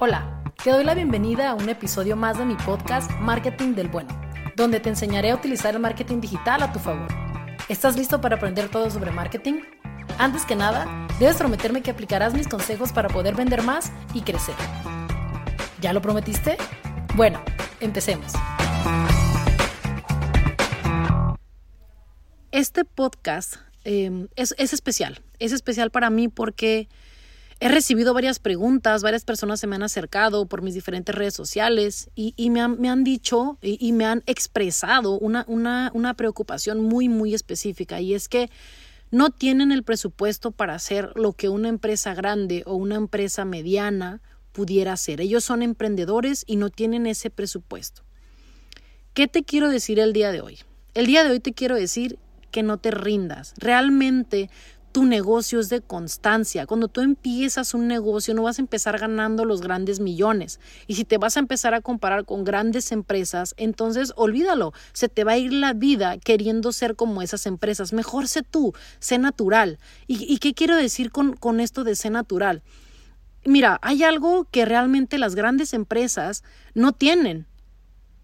Hola, te doy la bienvenida a un episodio más de mi podcast Marketing del Bueno, donde te enseñaré a utilizar el marketing digital a tu favor. ¿Estás listo para aprender todo sobre marketing? Antes que nada, debes prometerme que aplicarás mis consejos para poder vender más y crecer. ¿Ya lo prometiste? Bueno, empecemos. Este podcast eh, es, es especial. Es especial para mí porque He recibido varias preguntas, varias personas se me han acercado por mis diferentes redes sociales y, me, han, dicho y, y, me han expresado una, una, una preocupación muy, muy específica y es que no tienen el presupuesto para hacer lo que una empresa grande o una empresa mediana pudiera hacer. Ellos son emprendedores y no tienen ese presupuesto. ¿Qué te quiero decir el día de hoy? El día de hoy te quiero decir que no te rindas. Realmente tu negocio es de constancia. Cuando tú empiezas un negocio no vas a empezar ganando los grandes millones. Y si te vas a empezar a comparar con grandes empresas, entonces olvídalo. Se te va a ir la vida queriendo ser como esas empresas. Mejor sé tú, sé natural. ¿Y, qué quiero decir con, con esto de ser natural? Mira, hay algo que realmente las grandes empresas no tienen.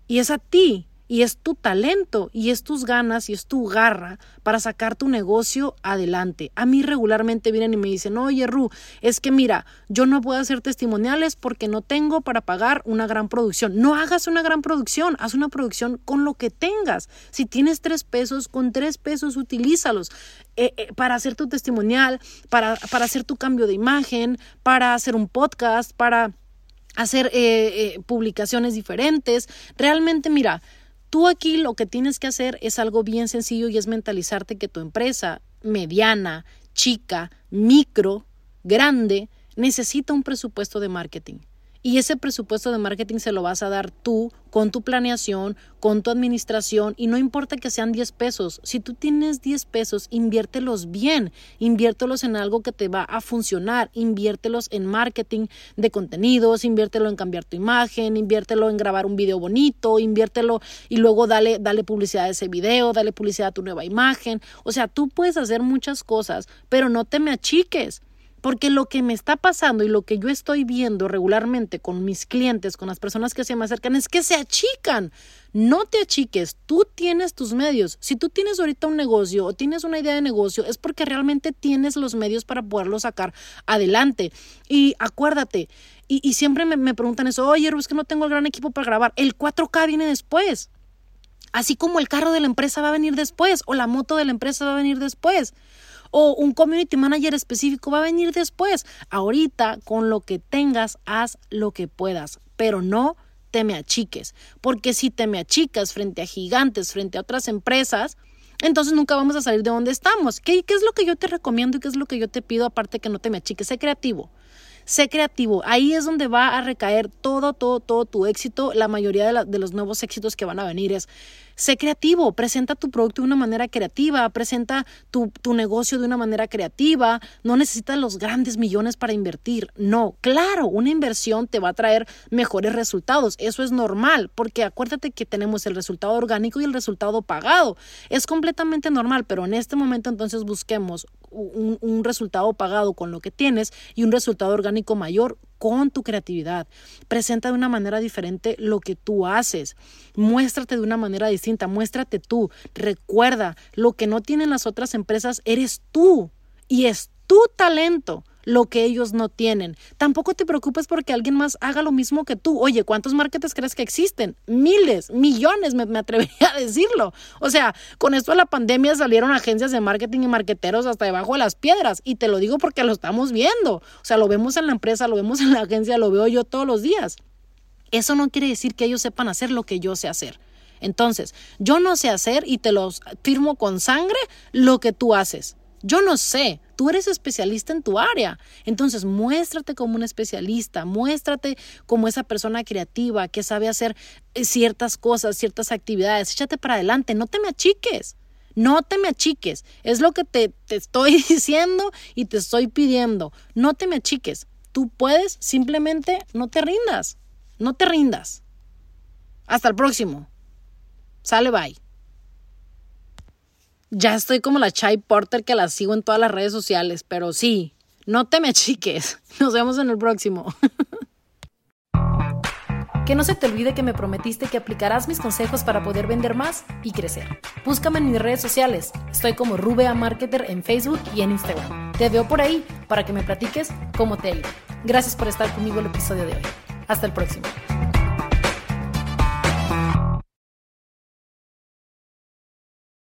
Y es a ti y es tu talento y es tus ganas y es tu garra para sacar tu negocio adelante. A mí regularmente vienen y me dicen, oye Ru, es que mira, yo no puedo hacer testimoniales porque no tengo para pagar una gran producción. No hagas una gran producción, haz una producción con lo que tengas. Si tienes tres pesos, con tres pesos utilízalos. Eh, eh, para hacer tu testimonial, para, para hacer tu cambio de imagen, para hacer un podcast, para hacer eh, publicaciones diferentes. Realmente, mira, Tú aquí lo que tienes que hacer es algo bien sencillo y es mentalizarte que tu empresa mediana, chica, micro, grande, necesita un presupuesto de marketing. Y ese presupuesto de marketing se lo vas a dar tú con tu planeación, con tu administración y no importa que sean 10 pesos. Si tú tienes 10 pesos, inviértelos bien, inviértelos en algo que te va a funcionar, inviértelos en marketing de contenidos, inviértelo en cambiar tu imagen, inviértelo en grabar un video bonito, inviértelo y luego dale, dale publicidad a ese video, dale publicidad a tu nueva imagen. O sea, tú puedes hacer muchas cosas, pero no te me achiques. Porque lo que me está pasando y lo que yo estoy viendo regularmente con mis clientes, con las personas que se me acercan, es que se achican. No te achiques, tú tienes tus medios. Si tú tienes ahorita un negocio o tienes una idea de negocio, es porque realmente tienes los medios para poderlo sacar adelante. Y acuérdate, y, siempre me, preguntan eso, oye, es que no tengo el gran equipo para grabar. El 4K viene después. Así como el carro de la empresa va a venir después o la moto de la empresa va a venir después o un community manager específico va a venir después. Ahorita, con lo que tengas, haz lo que puedas, pero no te me achiques, porque si te me achicas frente a gigantes, frente a otras empresas, entonces nunca vamos a salir de donde estamos. ¿Qué, ¿Qué, es lo que yo te recomiendo y qué es lo que yo te pido aparte que no te me achiques? Sé creativo. Sé creativo. Ahí es donde va a recaer todo, todo, todo tu éxito. La mayoría de, los nuevos éxitos que van a venir es Sé creativo, presenta tu producto de una manera creativa, presenta tu, tu, negocio de una manera creativa, no necesitas los grandes millones para invertir. No, claro, una inversión te va a traer mejores resultados, eso es normal, porque acuérdate que tenemos el resultado orgánico y el resultado pagado. Es completamente normal, pero en este momento entonces busquemos un, resultado pagado con lo que tienes y un resultado orgánico mayor con tu creatividad. Presenta de una manera diferente lo que tú haces. Muéstrate de una manera distinta, muéstrate tú. Recuerda, lo que no tienen las otras empresas eres tú y es tu talento lo que ellos no tienen. Tampoco te preocupes porque alguien más haga lo mismo que tú. Oye, ¿cuántos marketers crees que existen? Miles, millones, me, atrevería a decirlo. O sea, con esto de la pandemia salieron agencias de marketing y marketeros hasta debajo de las piedras. Y te lo digo porque lo estamos viendo. O sea, lo vemos en la empresa, lo vemos en la agencia, lo veo yo todos los días. Eso no quiere decir que ellos sepan hacer lo que yo sé hacer. Entonces, yo no sé hacer y te lo firmo con sangre lo que tú haces. Yo no sé, tú eres especialista en tu área. Entonces, muéstrate como un especialista, muéstrate como esa persona creativa que sabe hacer eh, ciertas cosas, ciertas actividades. Échate para adelante, no te me achiques. No te me achiques. Es lo que te, te estoy diciendo y te estoy pidiendo. No te me achiques. Tú puedes, simplemente no te rindas. No te rindas. Hasta el próximo. Sale, bye ya estoy como la Chai Porter que la sigo en todas las redes sociales, pero sí, no te me achiques. Nos vemos en el próximo. Que no se te olvide que me prometiste que aplicarás mis consejos para poder vender más y crecer. Búscame en mis redes sociales. Estoy como Rubea Marketer en Facebook y en Instagram. Te veo por ahí para que me platiques cómo te ha. Gracias por estar conmigo el episodio de hoy. Hasta el próximo.